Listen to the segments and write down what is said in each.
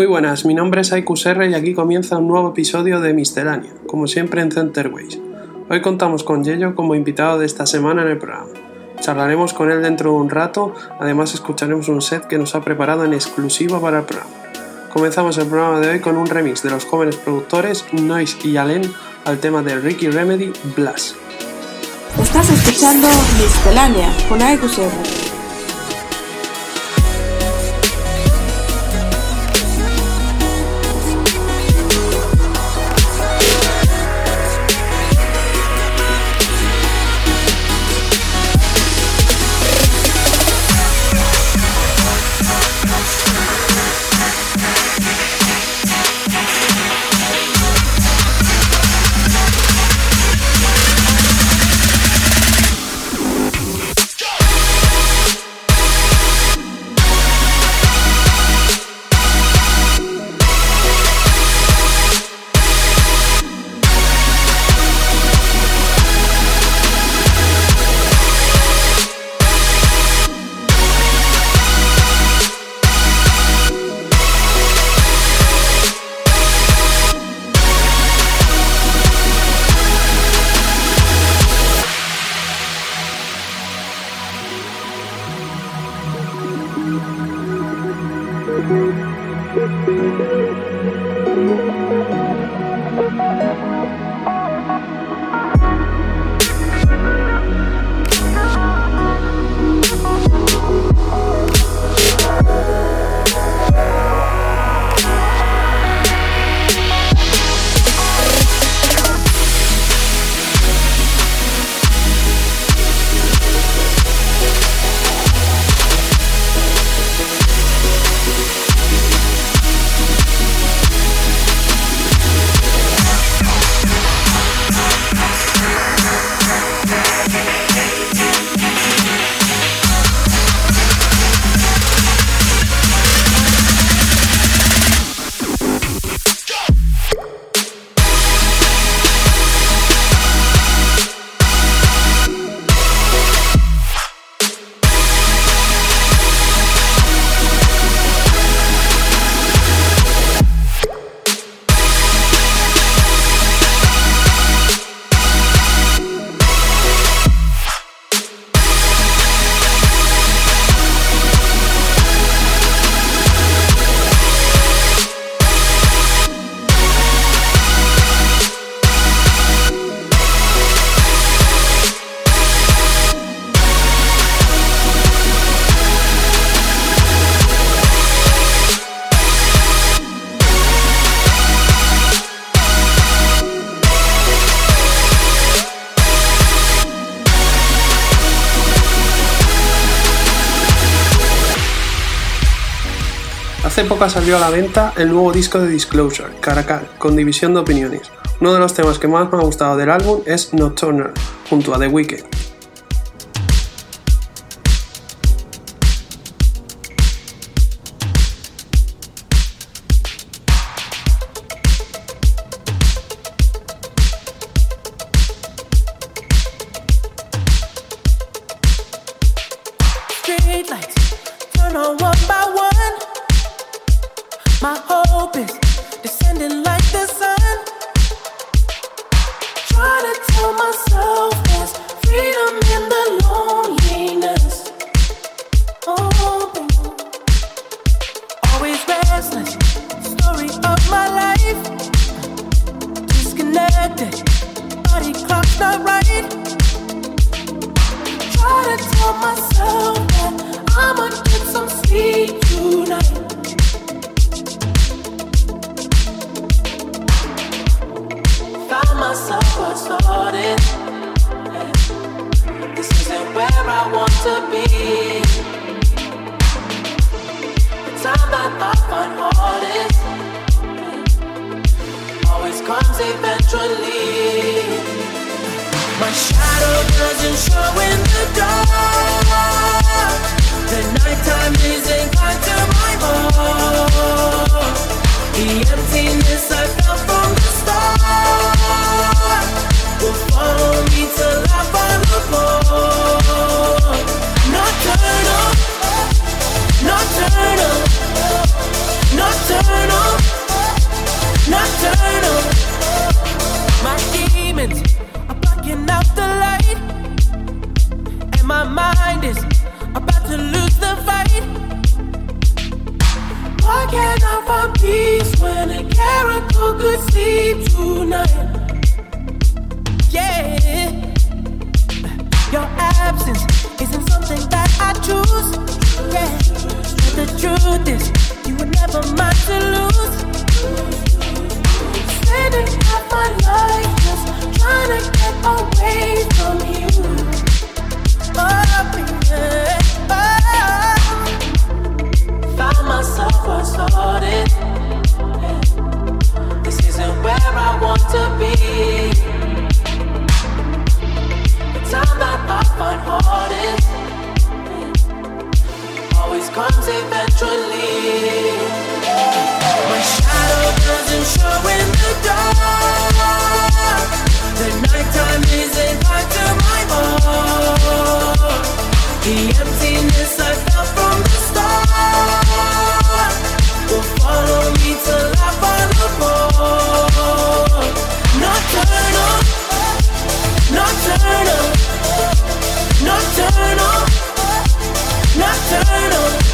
Muy buenas, mi nombre es Aikusr y aquí comienza un nuevo episodio de Miscelánea, como siempre en Centerways. Hoy contamos con Yello como invitado de esta semana en el programa. Charlaremos con él dentro de un rato, además escucharemos un set que nos ha preparado en exclusiva para el programa. Comenzamos el programa de hoy con un remix de los jóvenes productores Noise y Allen al tema de Ricky Remedy Blast. Estás escuchando Miscelánea con. Hace poco salió a la venta el nuevo disco de Disclosure, Caracal, con división de opiniones. Uno de los temas que más me ha gustado del álbum es Nocturnal, junto a The Weeknd. My shadow doesn't show in the dark. The nighttime isn't kind to my heart. The emptiness I Can't I find peace when a character could sleep tonight? Yeah, your absence isn't something that I choose. Yeah, but the truth is, you were never mine to lose. Spending half my life just trying to get away from you. Oh, yeah. Oh. Myself I started. This isn't where I want to be. The time that I find hardest always comes eventually. My shadow doesn't show in the dark. The nighttime isn't kind to my heart. The emptiness I felt from will I fall upon? Nocturnal, nocturnal, nocturnal, nocturnal.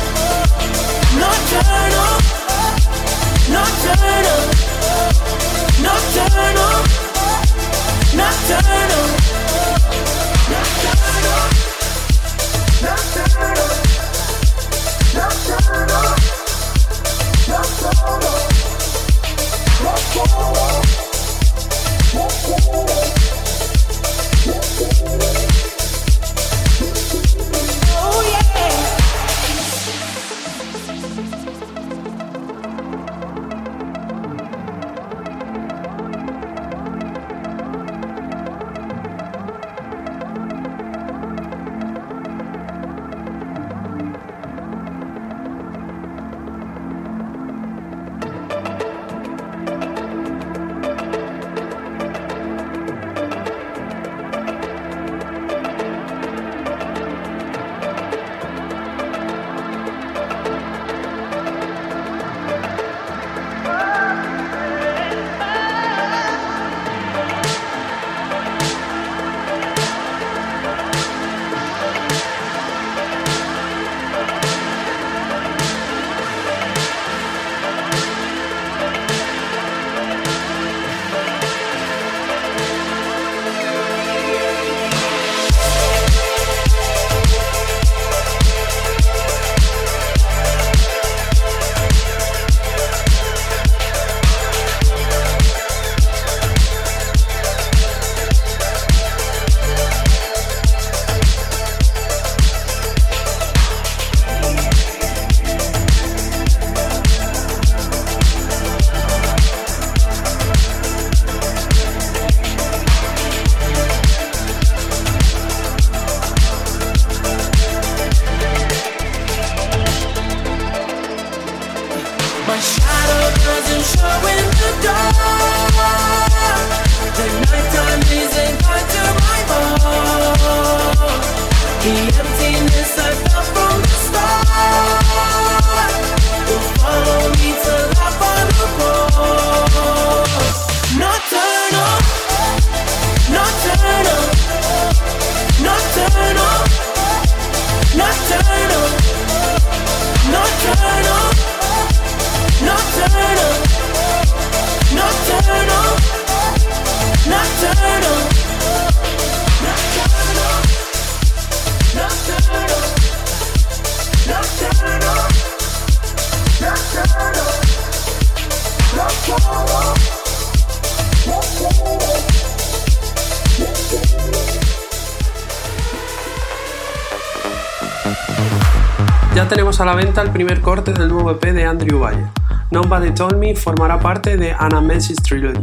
La venta el primer corte del nuevo EP de Andrew Valle. Nobody Told Me formará parte de Anamesis Trilogy,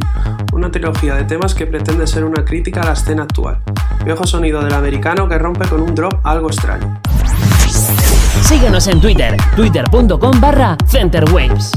una trilogía de temas que pretende ser una crítica a la escena actual. Viejo sonido del americano que rompe con un drop algo extraño. Síguenos en Twitter, twitter.com barra centerwaves.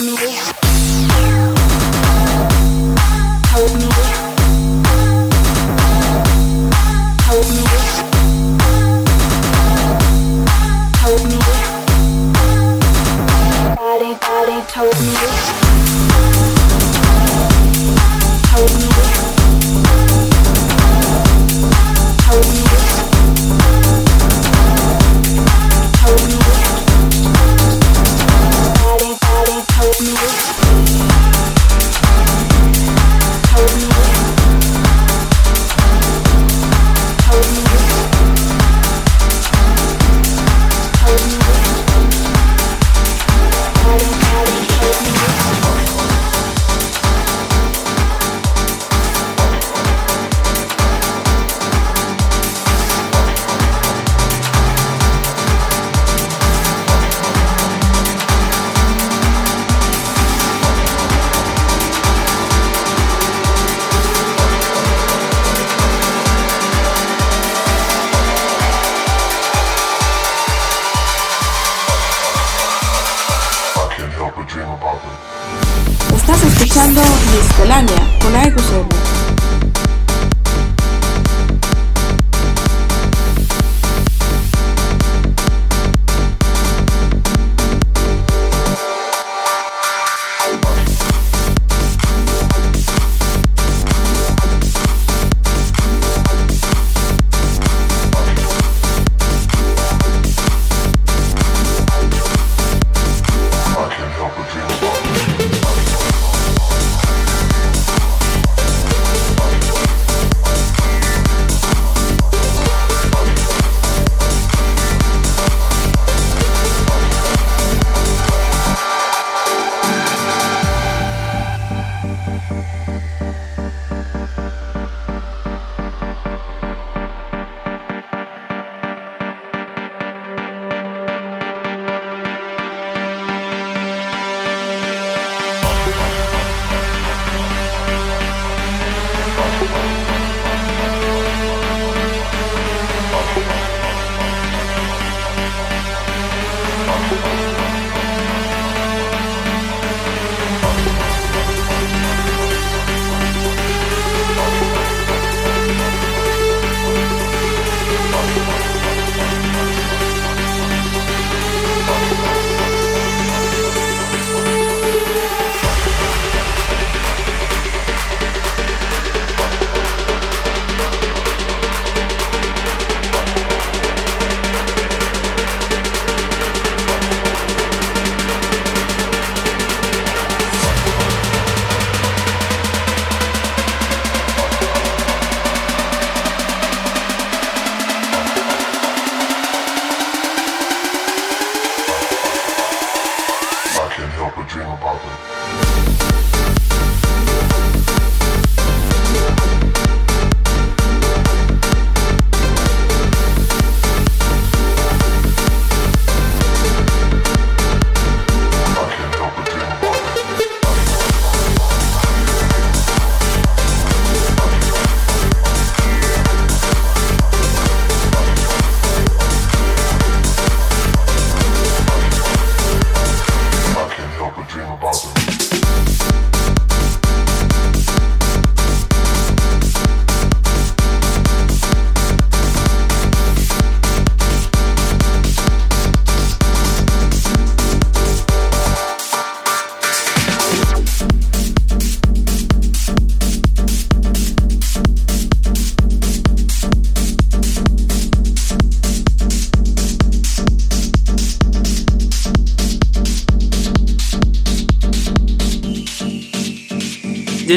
me.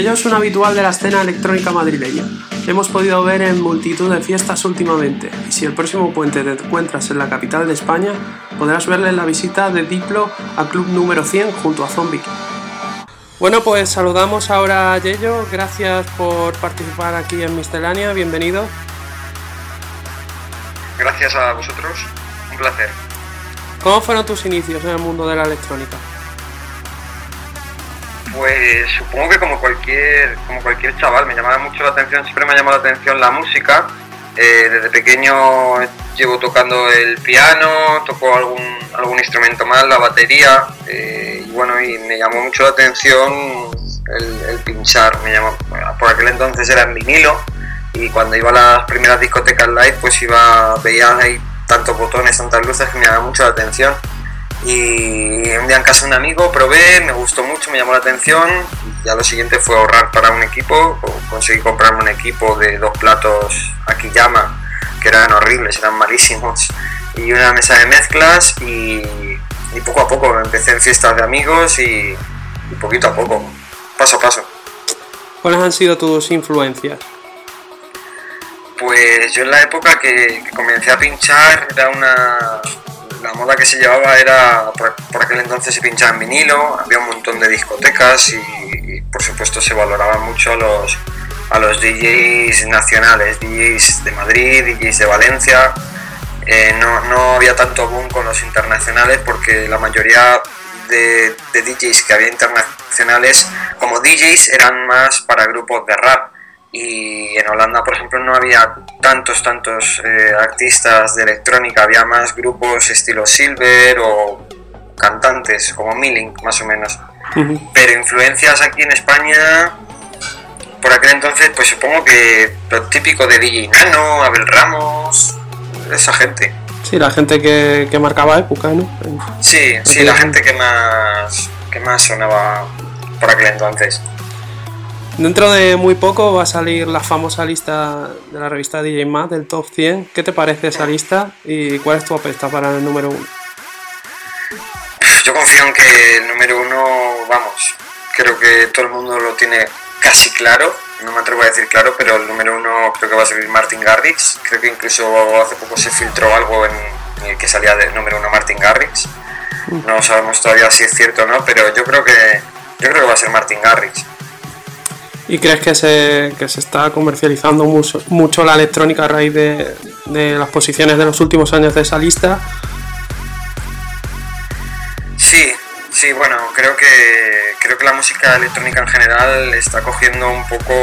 Yello es un habitual de la escena electrónica madrileña. Le hemos podido ver en multitud de fiestas últimamente, y si el próximo puente te encuentras en la capital de España, podrás verle en la visita de Diplo a Club número 100 junto a Zombie. Bueno, pues saludamos ahora a Yello, gracias por participar aquí en Miscelánea, bienvenido. Gracias a vosotros, un placer. ¿Cómo fueron tus inicios en el mundo de la electrónica? Pues supongo que como cualquier, como cualquier chaval, me llamaba mucho la atención, siempre me ha llamado la atención la música. Eh, desde pequeño llevo tocando el piano, toco algún, algún instrumento más, la batería, eh, y bueno, y me llamó mucho la atención el, pinchar. Me llamó, por aquel entonces era en vinilo, y cuando iba a las primeras discotecas live, pues iba, veía ahí tantos botones, tantas luces que me llamaba mucho la atención y un día en casa de un amigo probé, me gustó mucho, me llamó la atención ya lo siguiente fue ahorrar para un equipo, conseguí comprarme un equipo de dos platos Akiyama que eran horribles, eran malísimos y una mesa de mezclas y, y poco a poco empecé en fiestas de amigos y, y poquito a poco, paso a paso. ¿Cuáles han sido tus influencias? Pues yo en la época que, que comencé a pinchar era una, la moda que se llevaba era, por, aquel entonces se pinchaba en vinilo, había un montón de discotecas y, por supuesto se valoraban mucho a los, a los DJs nacionales, DJs de Madrid, DJs de Valencia. Eh, no, no, había tanto boom con los internacionales porque la mayoría de DJs que había internacionales como DJs eran más para grupos de rap y en Holanda, por ejemplo, no había tantos, tantos eh, artistas de electrónica, había más grupos estilo Silver o cantantes como Milling, más o menos. Pero influencias aquí en España, por aquel entonces, pues supongo que lo típico de DJ Nano, Abel Ramos, esa gente. Sí, la gente que, que marcaba época, ¿no? Sí, sí, la gente que más, que más sonaba por aquel entonces. Dentro de muy poco va a salir la famosa lista de la revista DJ Mag del Top 100. ¿Qué te parece esa lista y cuál es tu apuesta para el número uno? Yo confío en que el número uno, vamos, creo que todo el mundo lo tiene casi claro, no me atrevo a decir claro, pero el número uno creo que va a ser Martin Garrix, creo que incluso hace poco se filtró algo en, en el que salía del número uno Martin Garrix, no sabemos todavía si es cierto o no, pero yo creo que yo creo que va a ser Martin Garrix. ¿Y crees que se, que se está comercializando mucho, mucho la electrónica a raíz de, de las posiciones de los últimos años de esa lista? Sí, sí, bueno, creo que creo que la música electrónica en general está cogiendo un poco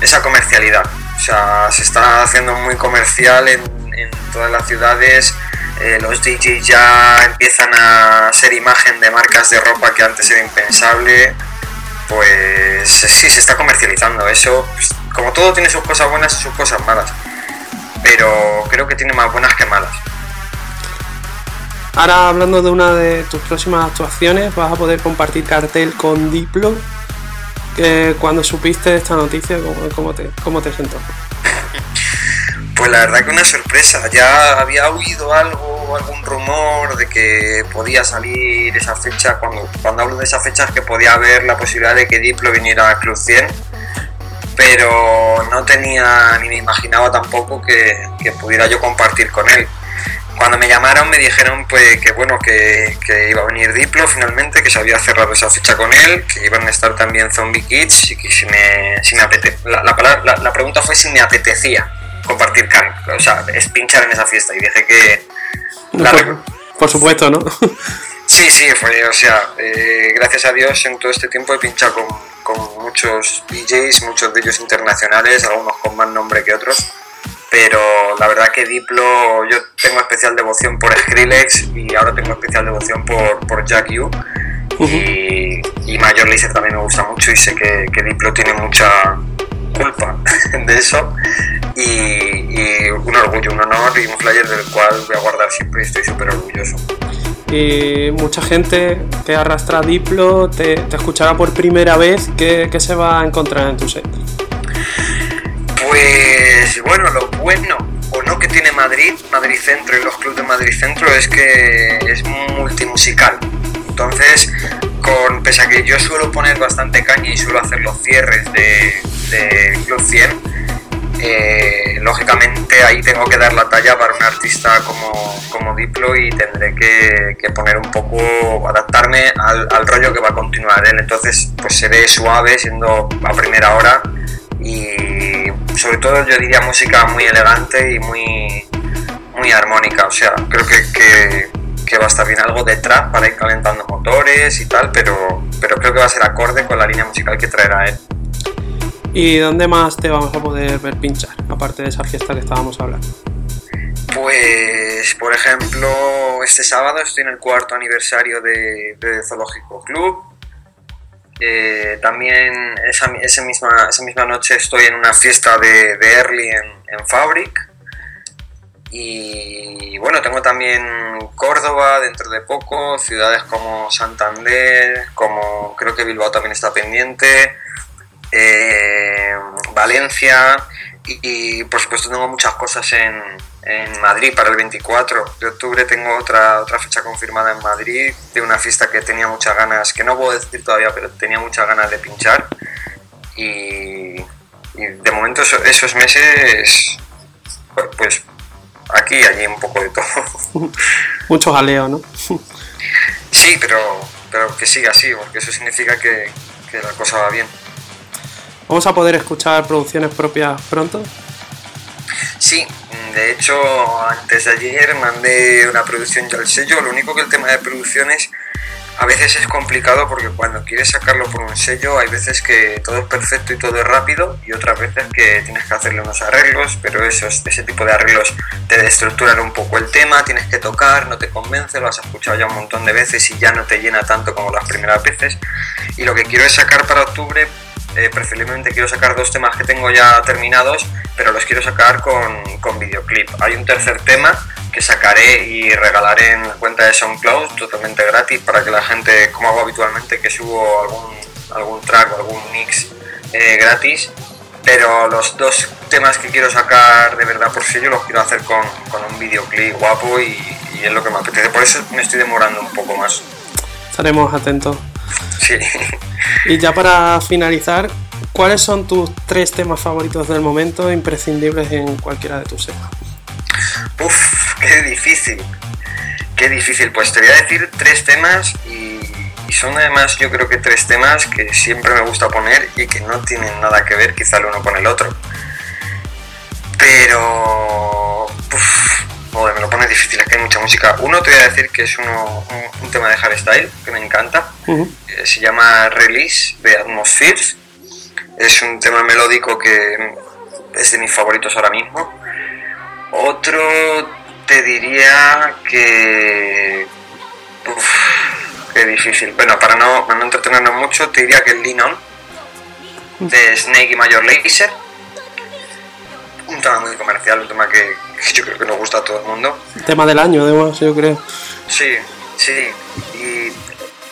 esa comercialidad. O sea, se está haciendo muy comercial en, en todas las ciudades. Eh, los DJs ya empiezan a ser imagen de marcas de ropa que antes era impensable. Pues sí, se está comercializando. Eso, pues, como todo, tiene sus cosas buenas y sus cosas malas. Pero creo que tiene más buenas que malas. Ahora hablando de una de tus próximas actuaciones, vas a poder compartir cartel con Diplo. Que cuando supiste esta noticia, ¿cómo, cómo te, cómo te sentó? Pues la verdad que una sorpresa. Ya había oído algo, algún rumor de que podía salir esa fecha. Cuando, cuando hablo de esa fecha es que podía haber la posibilidad de que Diplo viniera a Club 100. Pero no tenía ni me imaginaba tampoco que, pudiera yo compartir con él. Cuando me llamaron me dijeron pues que bueno que, iba a venir Diplo finalmente, que se había cerrado esa fecha con él, que iban a estar también Zombie Kids y que si me, si me apete- la pregunta fue si me apetecía compartir can, o sea, es pinchar en esa fiesta y dije que la por supuesto, ¿no? Sí, sí, fue, o sea, eh, gracias a Dios en todo este tiempo he pinchado con, con muchos DJs, muchos de ellos internacionales, algunos con más nombre que otros, pero la verdad que Diplo, yo tengo especial devoción por Skrillex y ahora tengo especial devoción por, por Jack U. Y, y Major Lazer también me gusta mucho y sé que, que Diplo tiene mucha culpa de eso y, y un orgullo, un honor y un flyer del cual voy a guardar siempre y estoy súper orgulloso. Y mucha gente que arrastra a Diplo te, te escuchará por primera vez. ¿Qué, qué se va a encontrar en tu set? Pues bueno, lo bueno o no que tiene Madrid, Madrid Centro y los clubes de Madrid Centro es que es multimusical. Entonces, con, pese a que yo suelo poner bastante caña y suelo hacer los cierres de, de Club 100, eh, lógicamente ahí tengo que dar la talla para un artista como, como Diplo y tendré que, que poner un poco, adaptarme al, al rollo que va a continuar él. Entonces, pues seré suave siendo a primera hora y sobre todo yo diría música muy elegante y muy, muy armónica. O sea, creo que, que, que va a estar bien algo de trap para ir calentando motores y tal, pero, pero creo que va a ser acorde con la línea musical que traerá él. ¿Y dónde más te vamos a poder ver pinchar? Aparte de esa fiesta que estábamos hablando. Pues, por ejemplo, este sábado estoy en el cuarto aniversario de, Zoológico Club. Eh, también esa, misma, esa misma noche estoy en una fiesta de, Early en Fabric. Y bueno, tengo también Córdoba dentro de poco, ciudades como Santander, como creo que Bilbao también está pendiente, eh, Valencia y, y, por supuesto tengo muchas cosas en, en Madrid para el 24 de octubre tengo otra, otra fecha confirmada en Madrid de una fiesta que tenía muchas ganas, que no puedo decir todavía, pero tenía muchas ganas de pinchar y, y de momento eso- esos meses pues, aquí y allí un poco de todo. Mucho jaleo, ¿no? Sí, pero, pero que siga así, porque eso significa que, que la cosa va bien. ¿Vamos a poder escuchar producciones propias pronto? Sí, de hecho, antes de ayer mandé una producción ya al sello. Lo único que el tema de producciones a veces es complicado porque cuando quieres sacarlo por un sello hay veces que todo es perfecto y todo es rápido y otras veces que tienes que hacerle unos arreglos, pero esos, ese tipo de arreglos te destructuran un poco el tema, tienes que tocar, no te convence, lo has escuchado ya un montón de veces y ya no te llena tanto como las primeras veces. Y lo que quiero es sacar para octubre eh, preferiblemente quiero sacar dos temas que tengo ya terminados, pero los quiero sacar con, con videoclip. Hay un tercer tema que sacaré y regalaré en la cuenta de SoundCloud totalmente gratis para que la gente, como hago habitualmente, que subo algún, algún track o algún mix eh, gratis. Pero los dos temas que quiero sacar de verdad por sello los quiero hacer con, con un videoclip guapo y, y es lo que me apetece. Por eso me estoy demorando un poco más. Estaremos atentos. Sí. Y ya para finalizar, ¿cuáles son tus tres temas favoritos del momento, imprescindibles en cualquiera de tus temas? Uf, qué difícil. Qué difícil. Pues te voy a decir tres temas y, y son además yo creo que tres temas que siempre me gusta poner y que no tienen nada que ver quizá el uno con el otro. Pero... Joder, me lo pone difícil, es que hay mucha música. Uno te voy a decir que es uno, un, un tema de hardstyle que me encanta. Eh, se llama Release de Atmospheres. Es un tema melódico que es de mis favoritos ahora mismo. Otro te diría que. Uf, qué difícil. Bueno, para no, para no entretenernos mucho, te diría que el Lean On de Snake y Major Lazer. Un tema muy comercial, un tema que, que yo creo que nos gusta a todo el mundo. Tema del año, además, yo creo. Sí, sí. Y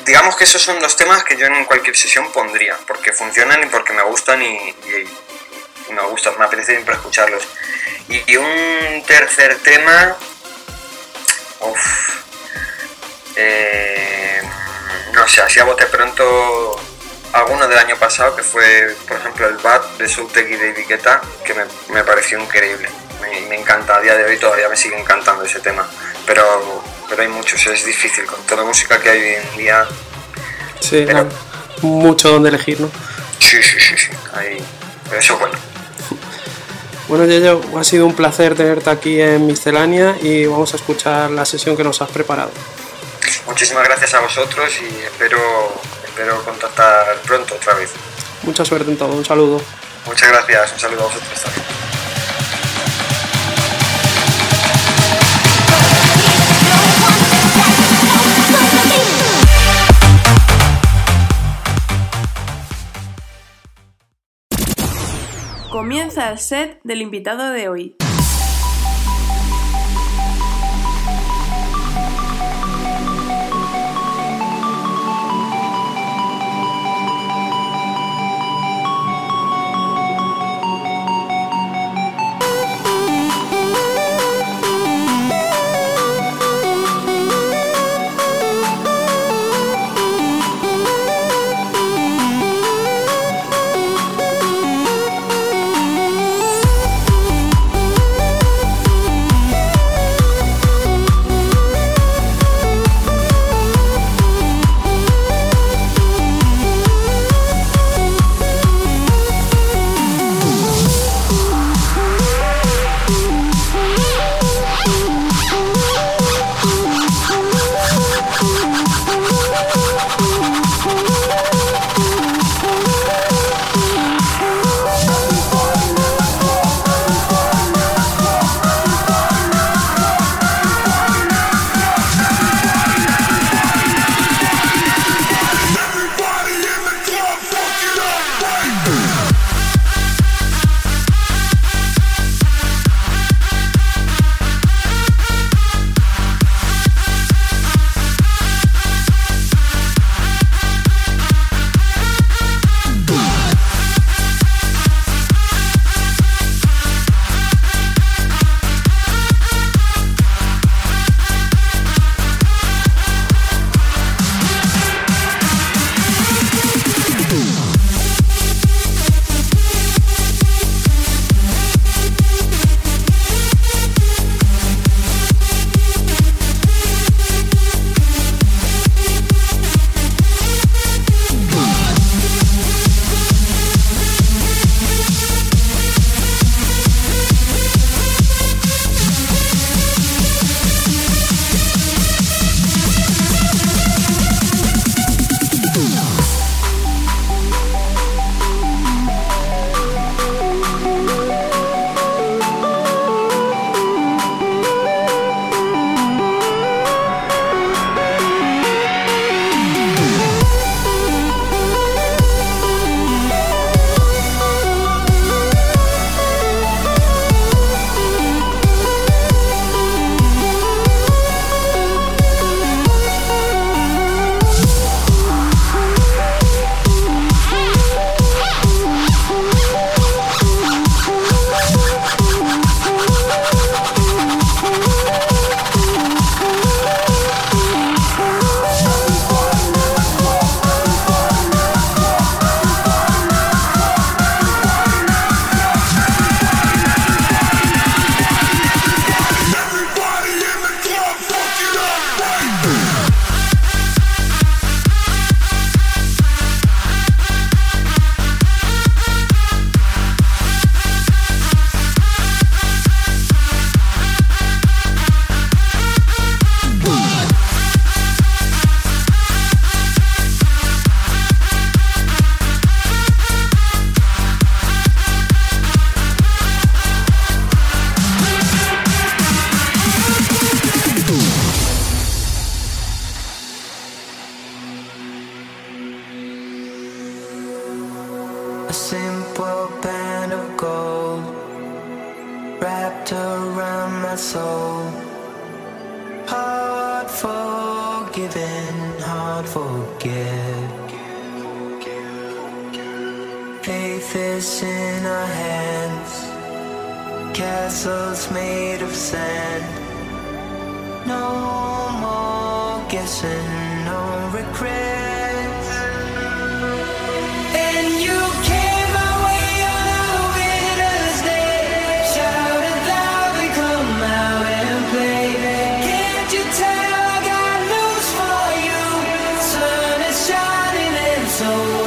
digamos que esos son los temas que yo en cualquier sesión pondría, porque funcionan y porque me gustan y, y- y me gustan, me apetece siempre escucharlos. Y, y un tercer tema, uf, eh, no sé, así a bote pronto, alguno del año pasado, que fue, por ejemplo, el Bad de Soutek y de Guetta, que me, me pareció increíble. Me, me encanta, a día de hoy todavía me sigue encantando ese tema. Pero, pero hay muchos, es difícil, con toda la música que hay hoy en día. Sí, Pero- hay mucho donde elegir, ¿no? Sí, sí, sí, sí. Hay, pero eso bueno. Bueno, Yeyo, ha sido un placer tenerte aquí en Miscelánea y vamos a escuchar la sesión que nos has preparado. Muchísimas gracias a vosotros y espero, espero contactar pronto otra vez. Mucha suerte en todo, un saludo. Muchas gracias, un saludo a vosotros también. Comienza el set del invitado de hoy. so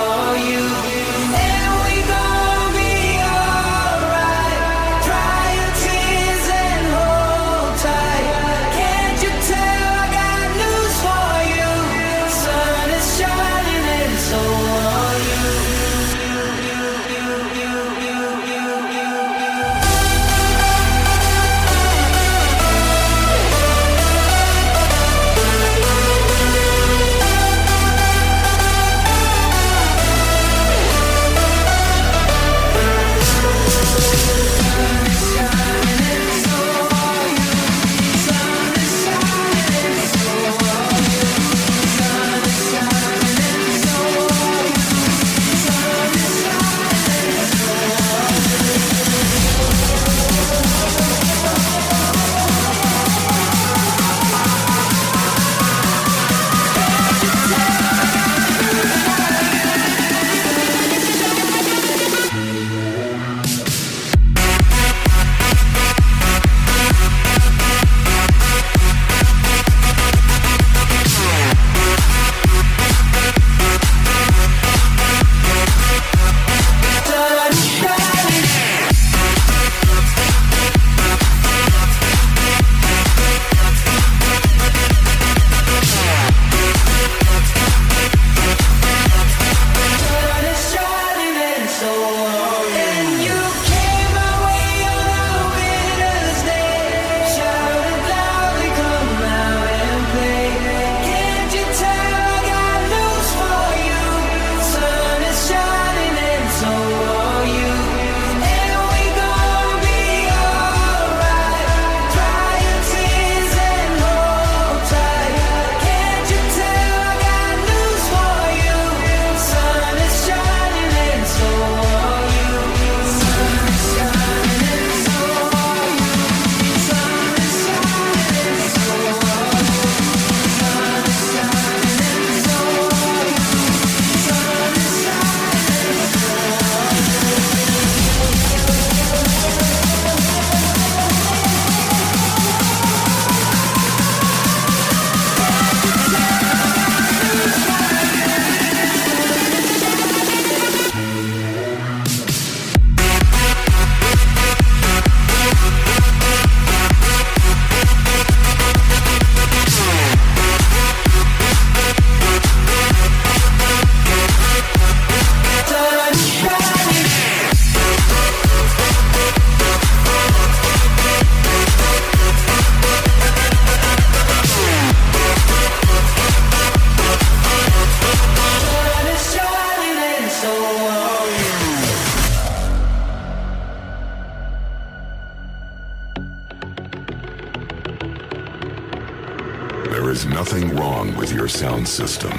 system.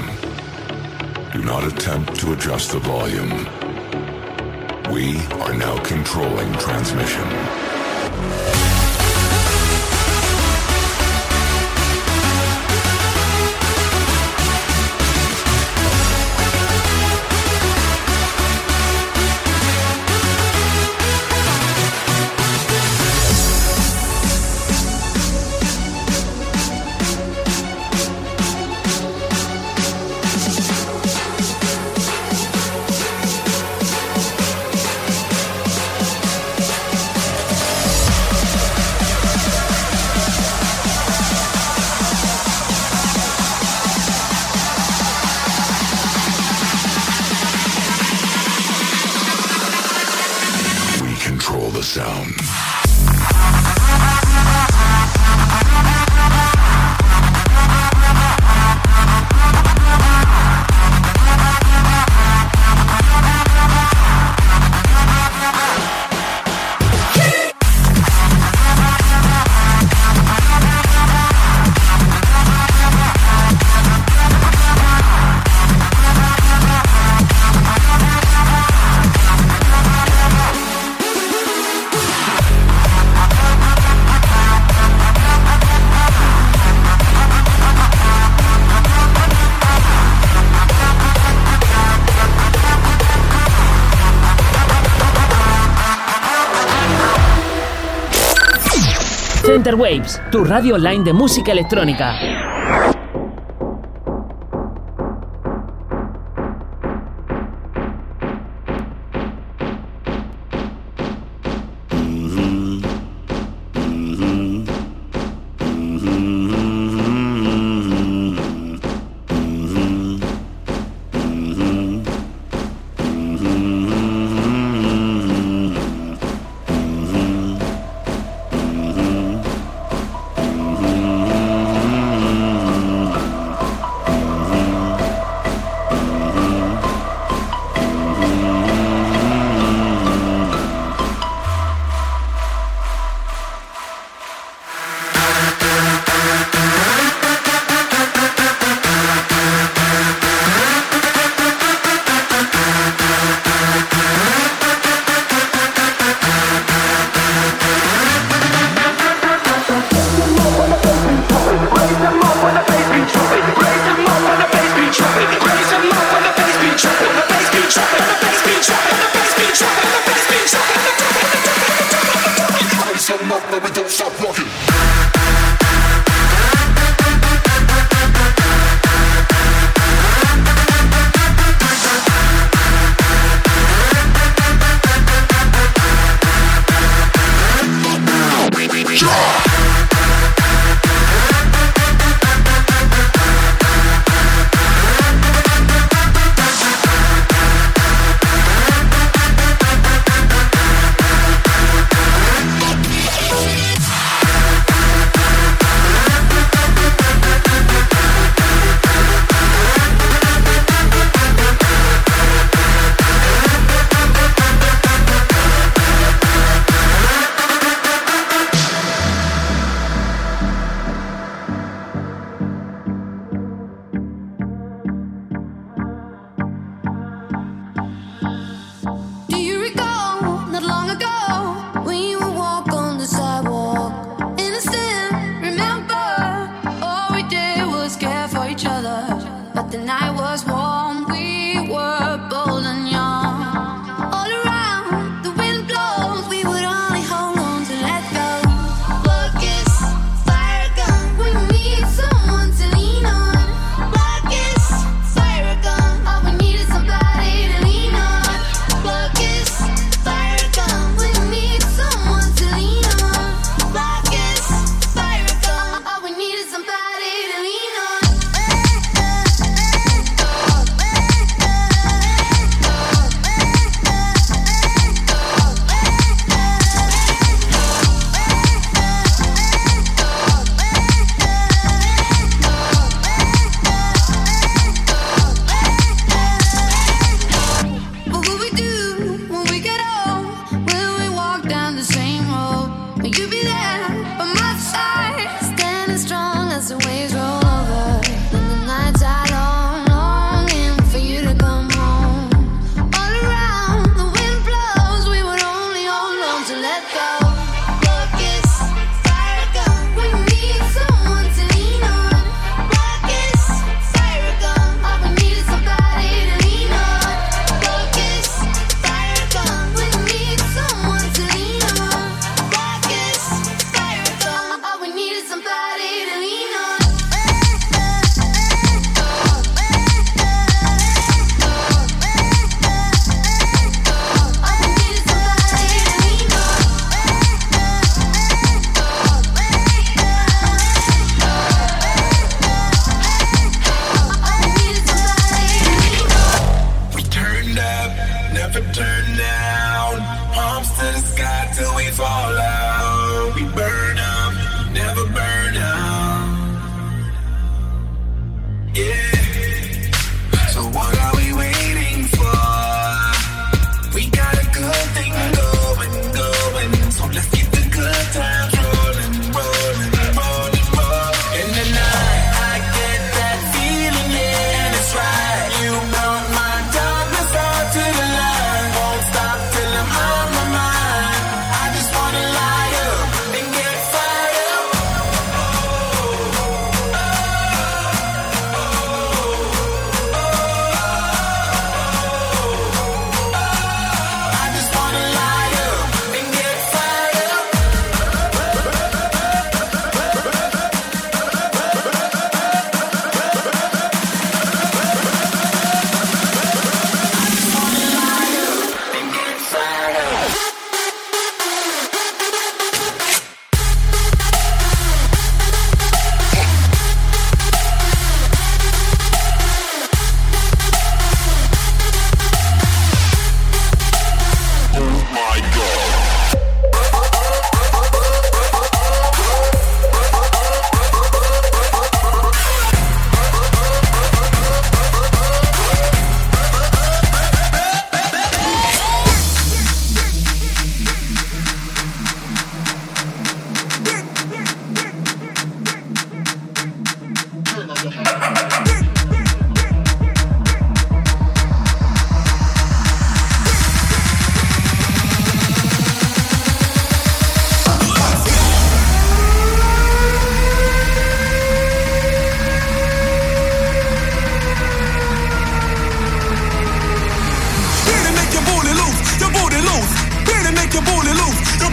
Center Waves, tu radio online de música electrónica.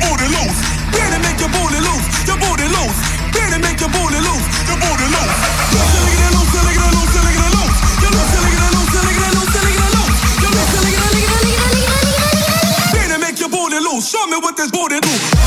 booty loose. Better make your booty loose. Your booty loose. Better make your booty loose. Your booty loose. Show me what this booty do.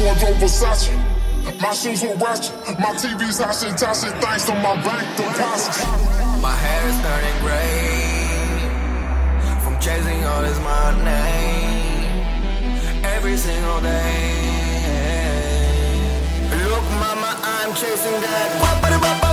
worn Versace. My shoes were ratchet, my TV's hot shit, hot shit, thanks to my bank deposit. My hair is turning gray from chasing all this money every single day. Look, mama, I'm chasing that.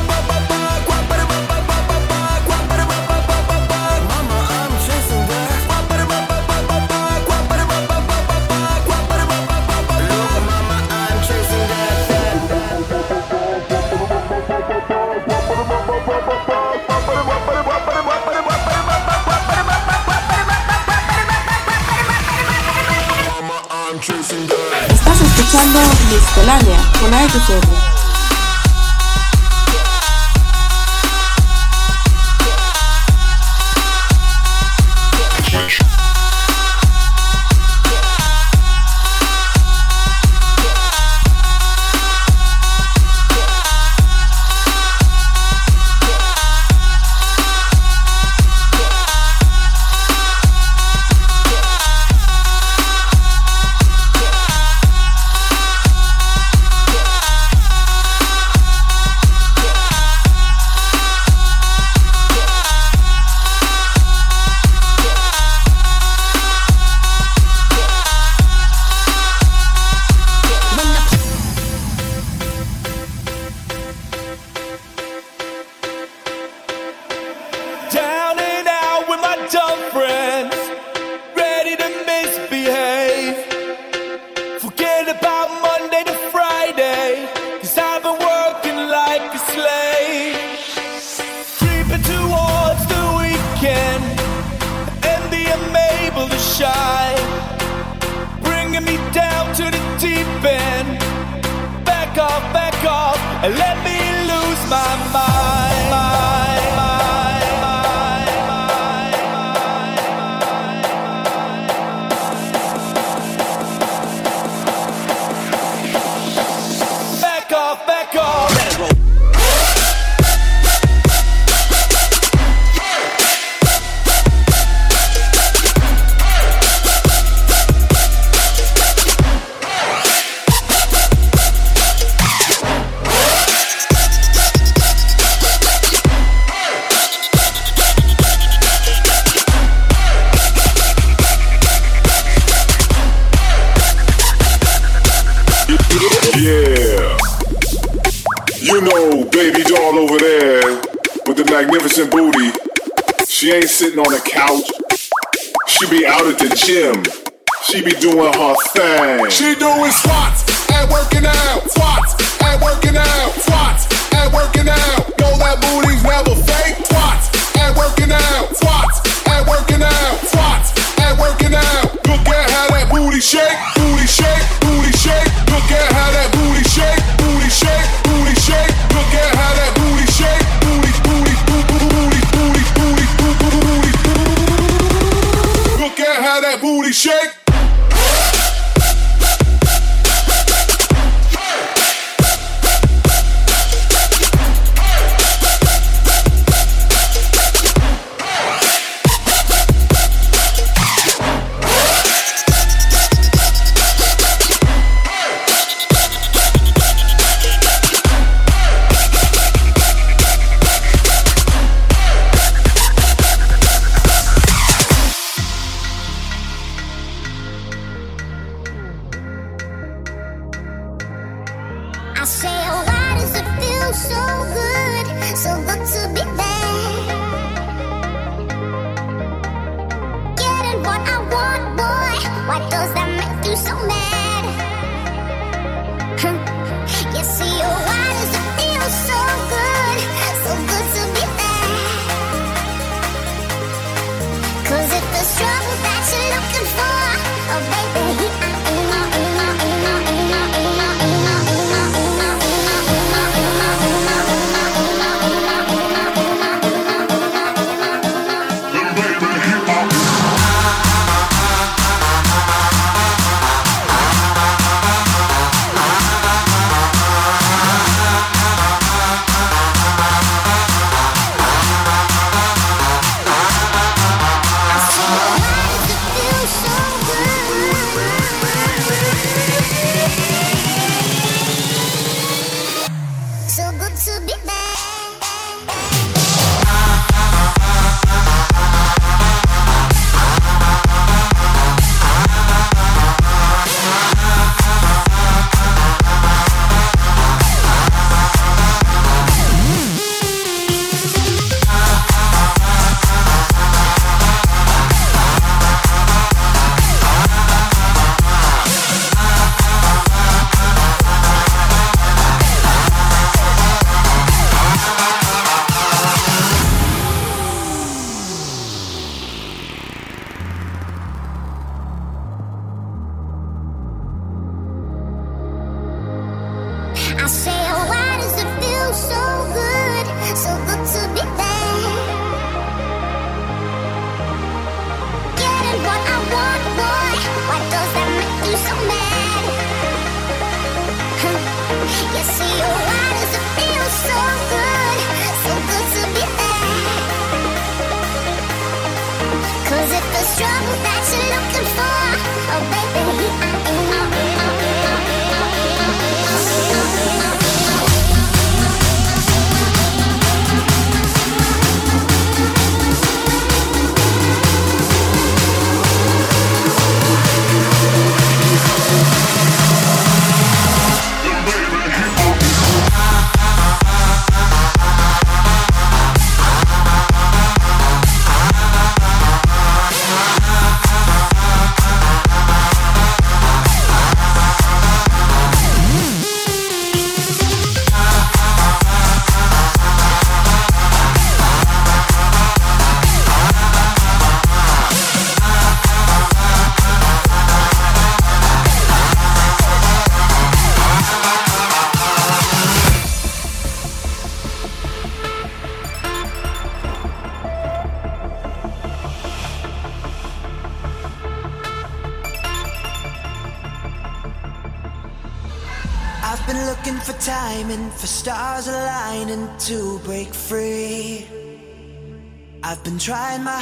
Estás escuchando Miscelánea con AFM. Let me lose my mind. she be doing her thing. She doing squats and working out, squats and working out, squats and working out. Know that booty's never fake. Squats and working out, squats and working out, squats and working out. Look at how that booty shake.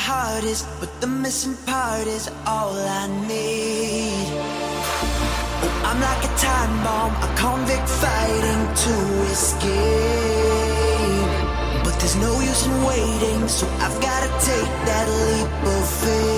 My hardest, but the missing part is all I need. I'm like a time bomb, a convict fighting to escape. But there's no use in waiting, so I've gotta take that leap of faith.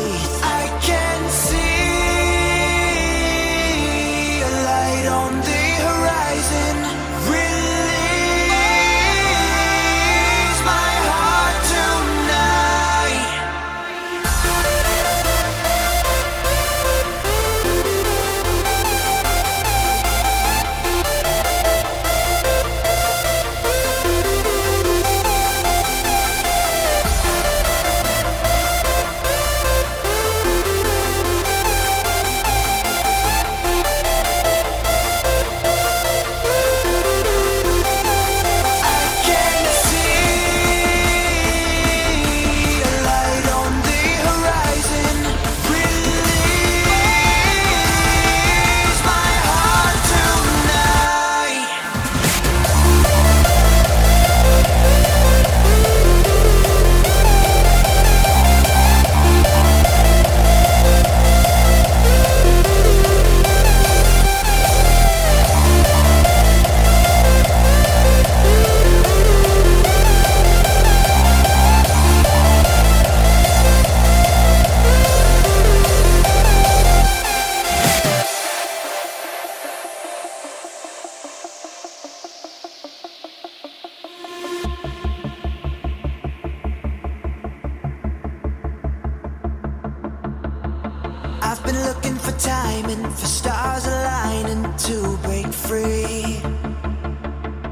Free.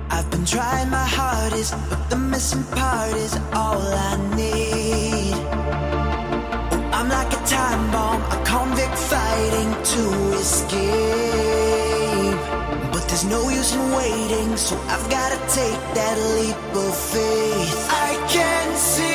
I've been trying my hardest, but the missing part is all I need. I'm like a time bomb, a convict fighting to escape. But there's no use in waiting, so I've gotta take that leap of faith. I can see